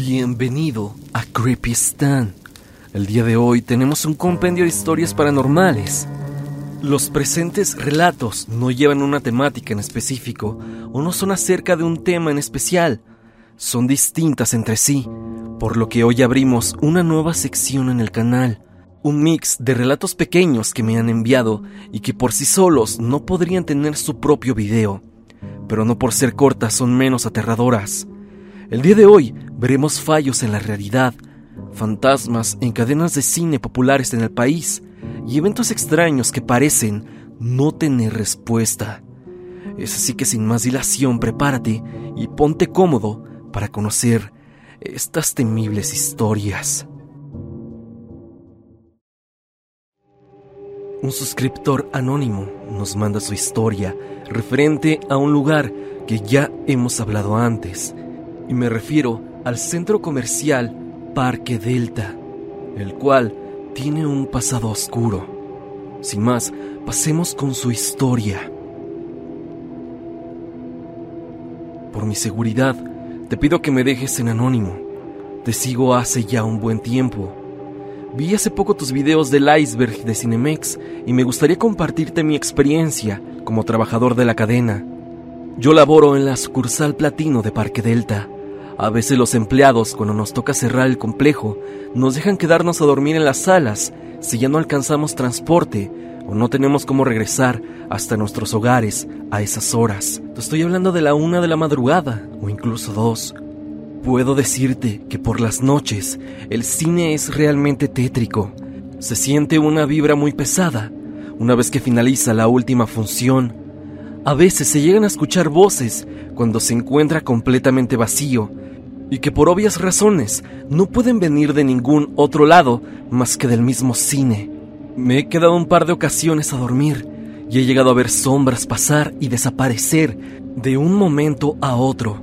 Bienvenido a Creepy Stan. El día de hoy tenemos un compendio de historias paranormales. Los presentes relatos no llevan una temática en específico o no son acerca de un tema en especial. Son distintas entre sí, por lo que hoy abrimos una nueva sección en el canal. Un mix de relatos pequeños que me han enviado y que por sí solos no podrían tener su propio video, pero no por ser cortas son menos aterradoras. El día de hoy veremos fallos en la realidad, fantasmas en cadenas de cine populares en el país y eventos extraños que parecen no tener respuesta. Es así que sin más dilación prepárate y ponte cómodo para conocer estas temibles historias. Un suscriptor anónimo nos manda su historia referente a un lugar que ya hemos hablado antes y me refiero al centro comercial Parque Delta, el cual tiene un pasado oscuro. Sin más, pasemos con su historia. Por mi seguridad, te pido que me dejes en anónimo. Te sigo hace ya un buen tiempo. Vi hace poco tus videos del iceberg de Cinemex y me gustaría compartirte mi experiencia como trabajador de la cadena. Yo laboro en la sucursal platino de Parque Delta a veces los empleados, cuando nos toca cerrar el complejo, nos dejan quedarnos a dormir en las salas si ya no alcanzamos transporte o no tenemos cómo regresar hasta nuestros hogares a esas horas. Te estoy hablando de la una de la madrugada o incluso dos. Puedo decirte que por las noches el cine es realmente tétrico. Se siente una vibra muy pesada una vez que finaliza la última función. A veces se llegan a escuchar voces cuando se encuentra completamente vacío y que por obvias razones no pueden venir de ningún otro lado más que del mismo cine. Me he quedado un par de ocasiones a dormir y he llegado a ver sombras pasar y desaparecer de un momento a otro.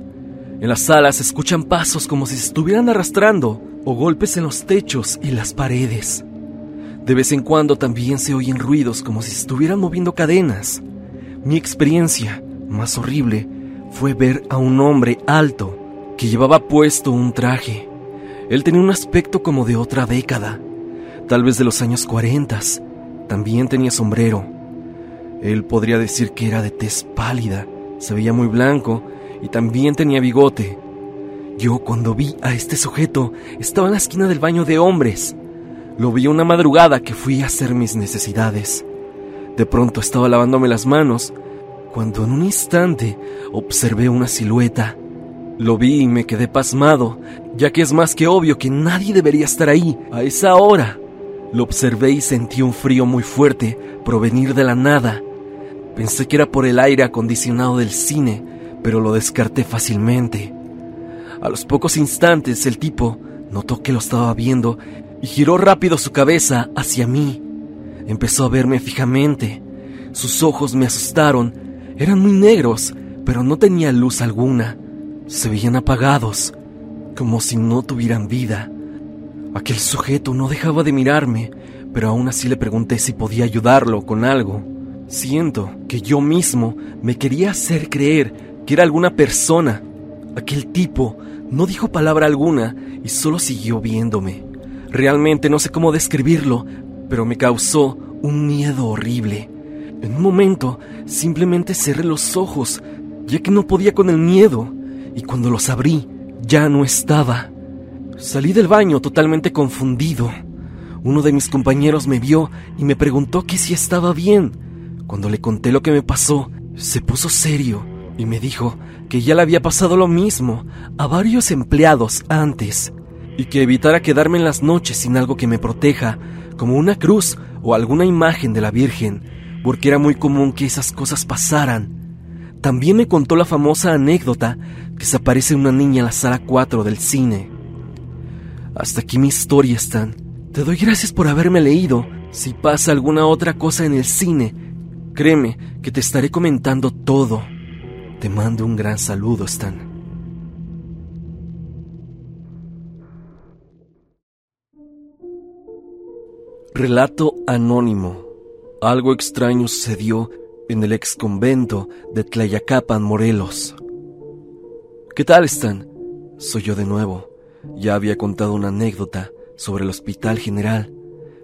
En las salas se escuchan pasos como si se estuvieran arrastrando o golpes en los techos y las paredes. De vez en cuando también se oyen ruidos como si se estuvieran moviendo cadenas. Mi experiencia más horrible fue ver a un hombre alto que llevaba puesto un traje. Él tenía un aspecto como de otra década, tal vez de los años 40. También tenía sombrero. Él podría decir que era de tez pálida, se veía muy blanco y también tenía bigote. Yo cuando vi a este sujeto estaba en la esquina del baño de hombres. Lo vi una madrugada que fui a hacer mis necesidades. De pronto estaba lavándome las manos cuando en un instante observé una silueta lo vi y me quedé pasmado, ya que es más que obvio que nadie debería estar ahí a esa hora. Lo observé y sentí un frío muy fuerte provenir de la nada. Pensé que era por el aire acondicionado del cine, pero lo descarté fácilmente. A los pocos instantes el tipo notó que lo estaba viendo y giró rápido su cabeza hacia mí. Empezó a verme fijamente. Sus ojos me asustaron. Eran muy negros, pero no tenía luz alguna se veían apagados, como si no tuvieran vida. Aquel sujeto no dejaba de mirarme, pero aún así le pregunté si podía ayudarlo con algo. Siento que yo mismo me quería hacer creer que era alguna persona. Aquel tipo no dijo palabra alguna y solo siguió viéndome. Realmente no sé cómo describirlo, pero me causó un miedo horrible. En un momento simplemente cerré los ojos, ya que no podía con el miedo y cuando los abrí ya no estaba. Salí del baño totalmente confundido. Uno de mis compañeros me vio y me preguntó que si estaba bien. Cuando le conté lo que me pasó, se puso serio y me dijo que ya le había pasado lo mismo a varios empleados antes y que evitara quedarme en las noches sin algo que me proteja, como una cruz o alguna imagen de la Virgen, porque era muy común que esas cosas pasaran también me contó la famosa anécdota que se aparece una niña en la sala 4 del cine. Hasta aquí mi historia, Stan. Te doy gracias por haberme leído. Si pasa alguna otra cosa en el cine, créeme que te estaré comentando todo. Te mando un gran saludo, Stan. Relato anónimo. Algo extraño sucedió en el ex convento de Tlayacapan, Morelos. ¿Qué tal están? Soy yo de nuevo. ya había contado una anécdota sobre el Hospital General,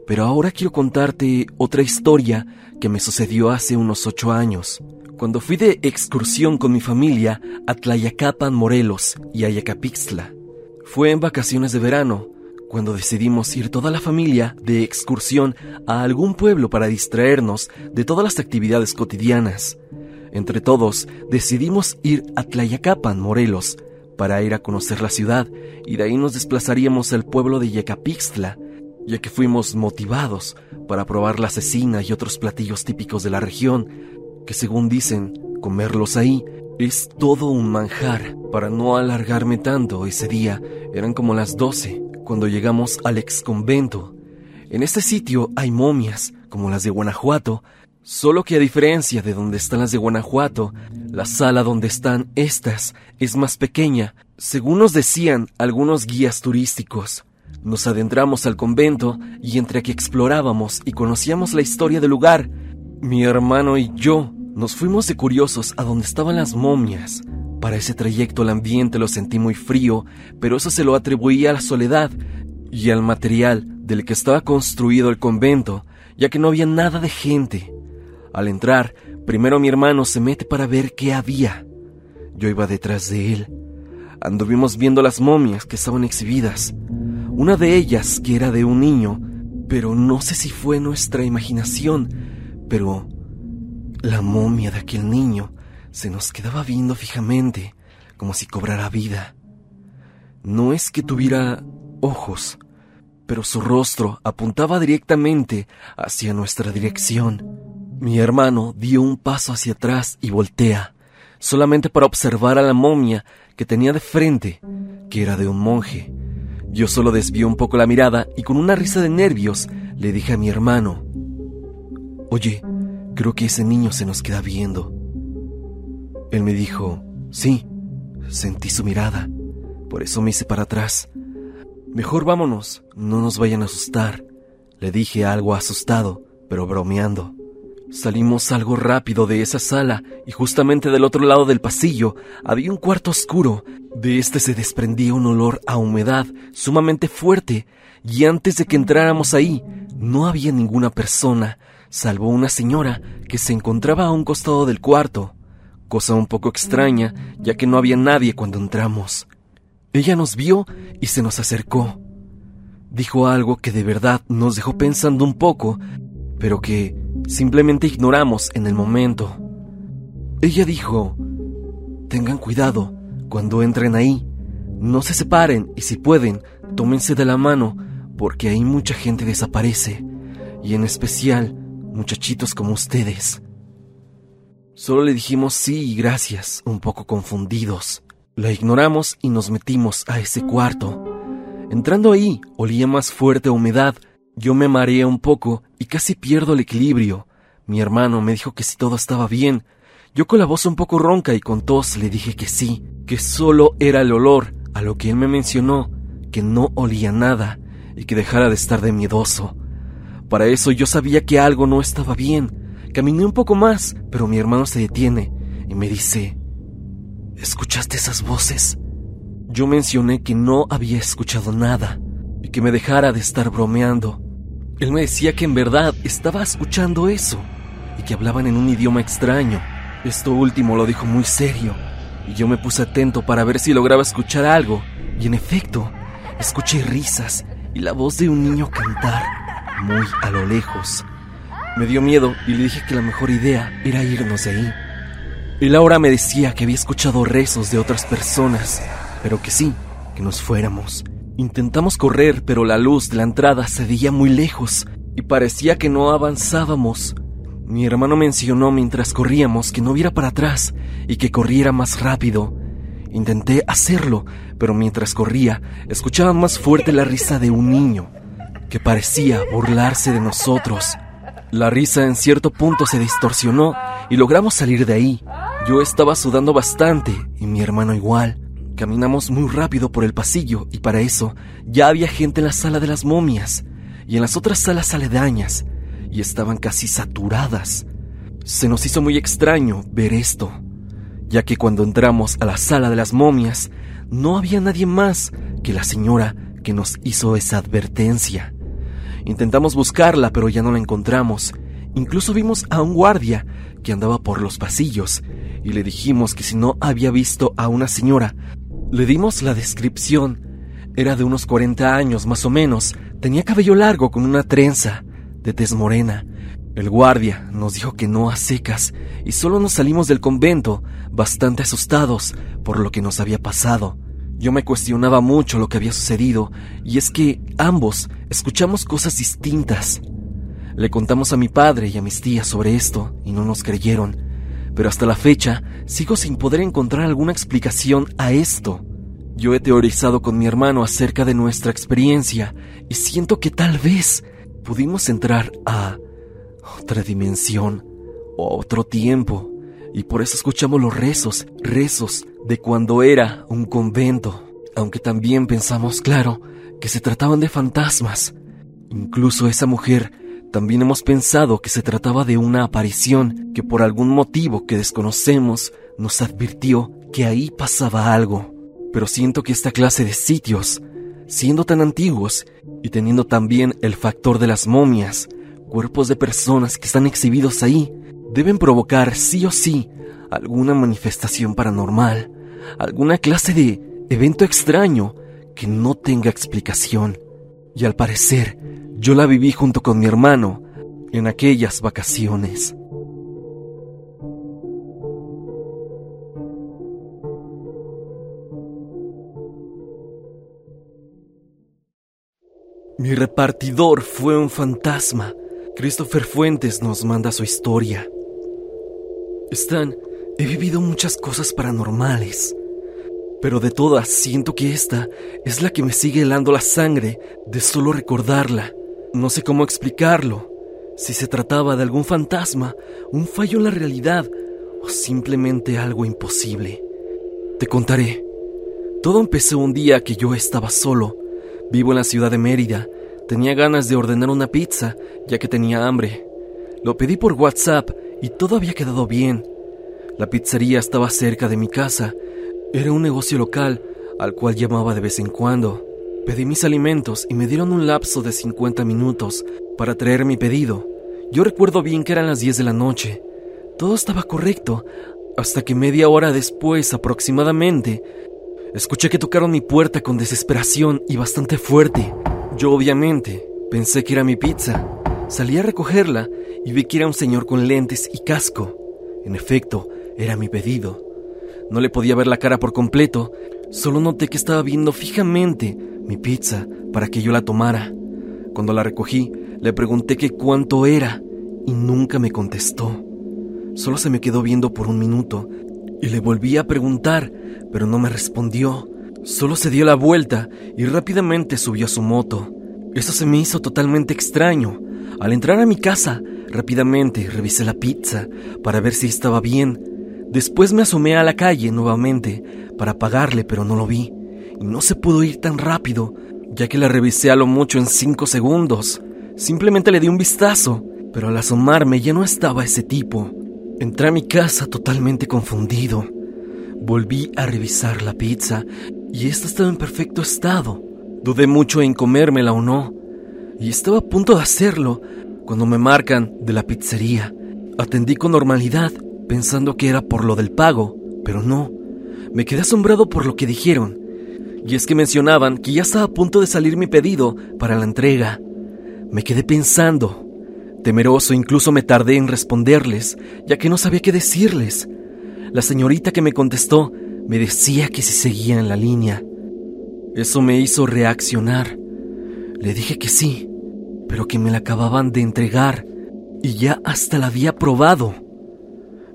pero ahora quiero contarte otra historia que me sucedió hace unos ocho años, cuando fui de excursión con mi familia a Tlayacapan, Morelos y Ayacapixtla. Fue en vacaciones de verano, cuando decidimos ir toda la familia de excursión a algún pueblo para distraernos de todas las actividades cotidianas. Entre todos, decidimos ir a Tlayacapan, Morelos, para ir a conocer la ciudad y de ahí nos desplazaríamos al pueblo de Yacapixtla, ya que fuimos motivados para probar la cecina y otros platillos típicos de la región, que según dicen, comerlos ahí es todo un manjar. Para no alargarme tanto ese día, eran como las 12 cuando llegamos al ex convento. En este sitio hay momias, como las de Guanajuato, solo que a diferencia de donde están las de Guanajuato, la sala donde están estas es más pequeña, según nos decían algunos guías turísticos. Nos adentramos al convento y entre que explorábamos y conocíamos la historia del lugar, mi hermano y yo nos fuimos de curiosos a donde estaban las momias. Para ese trayecto el ambiente lo sentí muy frío, pero eso se lo atribuía a la soledad y al material del que estaba construido el convento, ya que no había nada de gente. Al entrar, primero mi hermano se mete para ver qué había. Yo iba detrás de él. Anduvimos viendo las momias que estaban exhibidas. Una de ellas que era de un niño, pero no sé si fue nuestra imaginación, pero la momia de aquel niño se nos quedaba viendo fijamente, como si cobrara vida. No es que tuviera ojos, pero su rostro apuntaba directamente hacia nuestra dirección. Mi hermano dio un paso hacia atrás y voltea, solamente para observar a la momia que tenía de frente, que era de un monje. Yo solo desvió un poco la mirada y con una risa de nervios le dije a mi hermano, Oye, creo que ese niño se nos queda viendo. Él me dijo, sí, sentí su mirada, por eso me hice para atrás. Mejor vámonos, no nos vayan a asustar, le dije algo asustado, pero bromeando. Salimos algo rápido de esa sala y justamente del otro lado del pasillo había un cuarto oscuro. De este se desprendía un olor a humedad sumamente fuerte y antes de que entráramos ahí no había ninguna persona, salvo una señora que se encontraba a un costado del cuarto cosa un poco extraña, ya que no había nadie cuando entramos. Ella nos vio y se nos acercó. Dijo algo que de verdad nos dejó pensando un poco, pero que simplemente ignoramos en el momento. Ella dijo, tengan cuidado cuando entren ahí, no se separen y si pueden, tómense de la mano, porque ahí mucha gente desaparece, y en especial muchachitos como ustedes. Solo le dijimos sí y gracias, un poco confundidos. La ignoramos y nos metimos a ese cuarto. Entrando ahí, olía más fuerte humedad. Yo me mareé un poco y casi pierdo el equilibrio. Mi hermano me dijo que si todo estaba bien. Yo con la voz un poco ronca y con tos le dije que sí, que solo era el olor, a lo que él me mencionó, que no olía nada y que dejara de estar de miedoso. Para eso yo sabía que algo no estaba bien Caminé un poco más, pero mi hermano se detiene y me dice, ¿escuchaste esas voces? Yo mencioné que no había escuchado nada y que me dejara de estar bromeando. Él me decía que en verdad estaba escuchando eso y que hablaban en un idioma extraño. Esto último lo dijo muy serio y yo me puse atento para ver si lograba escuchar algo y en efecto escuché risas y la voz de un niño cantar muy a lo lejos. Me dio miedo y le dije que la mejor idea era irnos de ahí. Él ahora me decía que había escuchado rezos de otras personas, pero que sí, que nos fuéramos. Intentamos correr, pero la luz de la entrada se veía muy lejos y parecía que no avanzábamos. Mi hermano mencionó mientras corríamos que no viera para atrás y que corriera más rápido. Intenté hacerlo, pero mientras corría, escuchaba más fuerte la risa de un niño, que parecía burlarse de nosotros. La risa en cierto punto se distorsionó y logramos salir de ahí. Yo estaba sudando bastante y mi hermano igual. Caminamos muy rápido por el pasillo y para eso ya había gente en la sala de las momias y en las otras salas aledañas y estaban casi saturadas. Se nos hizo muy extraño ver esto, ya que cuando entramos a la sala de las momias no había nadie más que la señora que nos hizo esa advertencia. Intentamos buscarla, pero ya no la encontramos. Incluso vimos a un guardia que andaba por los pasillos y le dijimos que si no había visto a una señora, le dimos la descripción. Era de unos 40 años más o menos, tenía cabello largo con una trenza, de tez morena. El guardia nos dijo que no a secas y solo nos salimos del convento bastante asustados por lo que nos había pasado. Yo me cuestionaba mucho lo que había sucedido y es que ambos escuchamos cosas distintas. Le contamos a mi padre y a mis tías sobre esto y no nos creyeron, pero hasta la fecha sigo sin poder encontrar alguna explicación a esto. Yo he teorizado con mi hermano acerca de nuestra experiencia y siento que tal vez pudimos entrar a otra dimensión o otro tiempo y por eso escuchamos los rezos, rezos de cuando era un convento, aunque también pensamos, claro, que se trataban de fantasmas. Incluso esa mujer también hemos pensado que se trataba de una aparición que por algún motivo que desconocemos nos advirtió que ahí pasaba algo. Pero siento que esta clase de sitios, siendo tan antiguos y teniendo también el factor de las momias, cuerpos de personas que están exhibidos ahí, deben provocar sí o sí alguna manifestación paranormal, alguna clase de evento extraño que no tenga explicación. Y al parecer, yo la viví junto con mi hermano en aquellas vacaciones. Mi repartidor fue un fantasma. Christopher Fuentes nos manda su historia. Stan, he vivido muchas cosas paranormales pero de todas siento que esta es la que me sigue helando la sangre de solo recordarla. No sé cómo explicarlo, si se trataba de algún fantasma, un fallo en la realidad o simplemente algo imposible. Te contaré. Todo empezó un día que yo estaba solo. Vivo en la ciudad de Mérida. Tenía ganas de ordenar una pizza, ya que tenía hambre. Lo pedí por WhatsApp y todo había quedado bien. La pizzería estaba cerca de mi casa era un negocio local al cual llamaba de vez en cuando. Pedí mis alimentos y me dieron un lapso de 50 minutos para traer mi pedido. Yo recuerdo bien que eran las 10 de la noche. Todo estaba correcto, hasta que media hora después aproximadamente, escuché que tocaron mi puerta con desesperación y bastante fuerte. Yo obviamente pensé que era mi pizza. Salí a recogerla y vi que era un señor con lentes y casco. En efecto, era mi pedido. No le podía ver la cara por completo, solo noté que estaba viendo fijamente mi pizza para que yo la tomara. Cuando la recogí, le pregunté que cuánto era y nunca me contestó. Solo se me quedó viendo por un minuto y le volví a preguntar, pero no me respondió. Solo se dio la vuelta y rápidamente subió a su moto. Eso se me hizo totalmente extraño. Al entrar a mi casa, rápidamente revisé la pizza para ver si estaba bien Después me asomé a la calle nuevamente para pagarle, pero no lo vi. Y no se pudo ir tan rápido, ya que la revisé a lo mucho en cinco segundos. Simplemente le di un vistazo, pero al asomarme ya no estaba ese tipo. Entré a mi casa totalmente confundido. Volví a revisar la pizza y esta estaba en perfecto estado. Dudé mucho en comérmela o no, y estaba a punto de hacerlo cuando me marcan de la pizzería. Atendí con normalidad pensando que era por lo del pago, pero no. Me quedé asombrado por lo que dijeron. Y es que mencionaban que ya estaba a punto de salir mi pedido para la entrega. Me quedé pensando. Temeroso incluso me tardé en responderles, ya que no sabía qué decirles. La señorita que me contestó me decía que si seguía en la línea. Eso me hizo reaccionar. Le dije que sí, pero que me la acababan de entregar y ya hasta la había probado.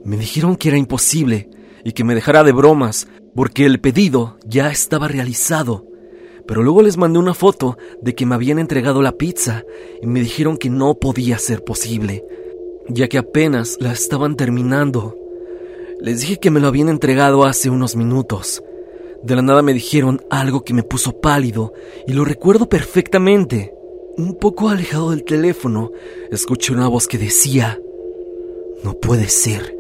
Me dijeron que era imposible y que me dejara de bromas porque el pedido ya estaba realizado. Pero luego les mandé una foto de que me habían entregado la pizza y me dijeron que no podía ser posible, ya que apenas la estaban terminando. Les dije que me lo habían entregado hace unos minutos. De la nada me dijeron algo que me puso pálido y lo recuerdo perfectamente. Un poco alejado del teléfono, escuché una voz que decía, no puede ser.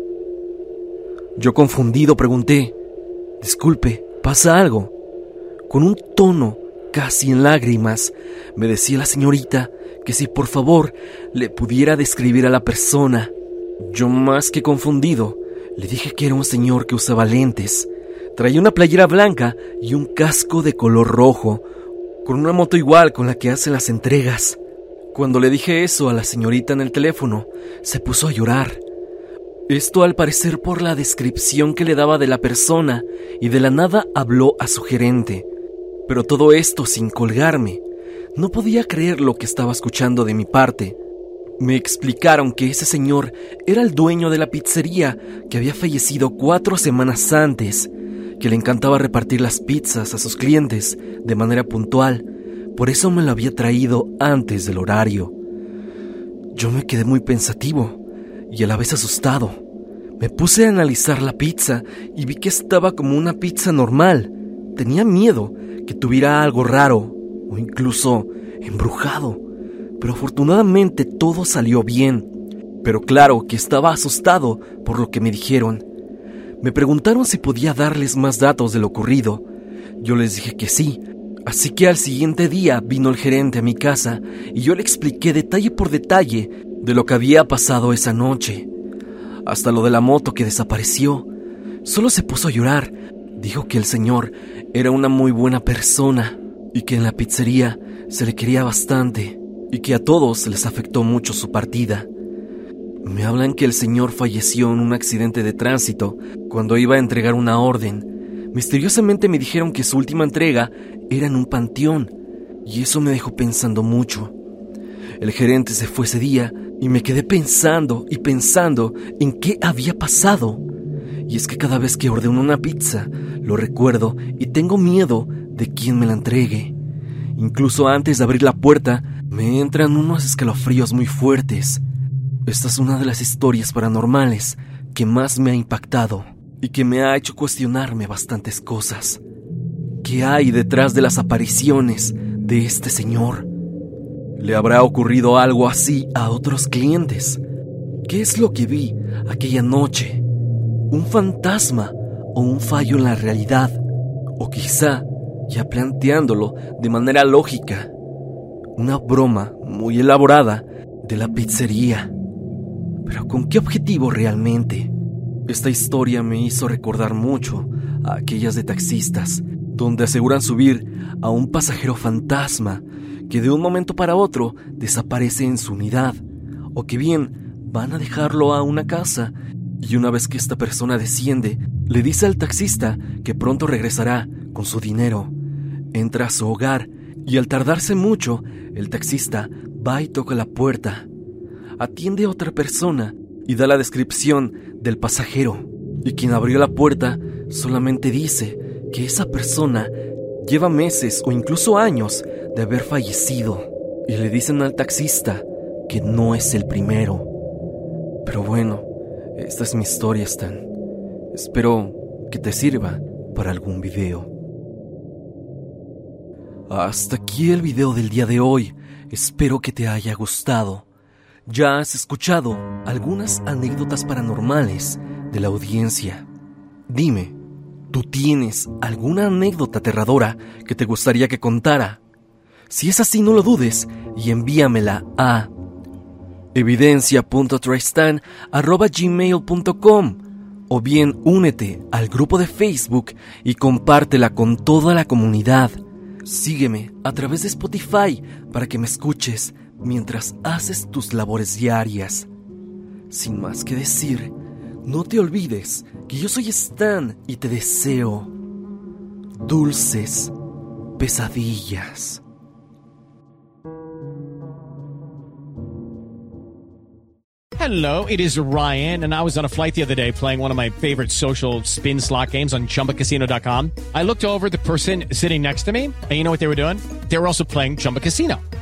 Yo confundido pregunté, Disculpe, ¿pasa algo? con un tono casi en lágrimas, me decía la señorita que si por favor le pudiera describir a la persona. Yo más que confundido, le dije que era un señor que usaba lentes, traía una playera blanca y un casco de color rojo, con una moto igual con la que hace las entregas. Cuando le dije eso a la señorita en el teléfono, se puso a llorar. Esto al parecer por la descripción que le daba de la persona y de la nada habló a su gerente. Pero todo esto sin colgarme. No podía creer lo que estaba escuchando de mi parte. Me explicaron que ese señor era el dueño de la pizzería que había fallecido cuatro semanas antes, que le encantaba repartir las pizzas a sus clientes de manera puntual, por eso me lo había traído antes del horario. Yo me quedé muy pensativo y a la vez asustado. Me puse a analizar la pizza y vi que estaba como una pizza normal. Tenía miedo que tuviera algo raro o incluso embrujado. Pero afortunadamente todo salió bien. Pero claro que estaba asustado por lo que me dijeron. Me preguntaron si podía darles más datos de lo ocurrido. Yo les dije que sí. Así que al siguiente día vino el gerente a mi casa y yo le expliqué detalle por detalle de lo que había pasado esa noche. Hasta lo de la moto que desapareció. Solo se puso a llorar. Dijo que el señor era una muy buena persona y que en la pizzería se le quería bastante y que a todos les afectó mucho su partida. Me hablan que el señor falleció en un accidente de tránsito cuando iba a entregar una orden. Misteriosamente me dijeron que su última entrega era en un panteón y eso me dejó pensando mucho. El gerente se fue ese día y me quedé pensando y pensando en qué había pasado. Y es que cada vez que ordeno una pizza, lo recuerdo y tengo miedo de quién me la entregue. Incluso antes de abrir la puerta, me entran unos escalofríos muy fuertes. Esta es una de las historias paranormales que más me ha impactado y que me ha hecho cuestionarme bastantes cosas. ¿Qué hay detrás de las apariciones de este señor? ¿Le habrá ocurrido algo así a otros clientes? ¿Qué es lo que vi aquella noche? ¿Un fantasma o un fallo en la realidad? O quizá ya planteándolo de manera lógica, una broma muy elaborada de la pizzería. Pero ¿con qué objetivo realmente? Esta historia me hizo recordar mucho a aquellas de taxistas, donde aseguran subir a un pasajero fantasma que de un momento para otro desaparece en su unidad, o que bien van a dejarlo a una casa y una vez que esta persona desciende, le dice al taxista que pronto regresará con su dinero entra a su hogar y al tardarse mucho, el taxista va y toca la puerta. Atiende a otra persona y da la descripción del pasajero. Y quien abrió la puerta solamente dice que esa persona lleva meses o incluso años de haber fallecido. Y le dicen al taxista que no es el primero. Pero bueno, esta es mi historia, Stan. Espero que te sirva para algún video. Hasta aquí el video del día de hoy. Espero que te haya gustado. Ya has escuchado algunas anécdotas paranormales de la audiencia. Dime, ¿tú tienes alguna anécdota aterradora que te gustaría que contara? Si es así, no lo dudes y envíamela a evidencia.tristan.gmail.com o bien únete al grupo de Facebook y compártela con toda la comunidad. Sígueme a través de Spotify para que me escuches mientras haces tus labores diarias. Sin más que decir, no te olvides que yo soy Stan y te deseo dulces pesadillas. Hello, it is Ryan, and I was on a flight the other day playing one of my favorite social spin slot games on chumbacasino.com. I looked over the person sitting next to me, and you know what they were doing? They were also playing Chumba Casino.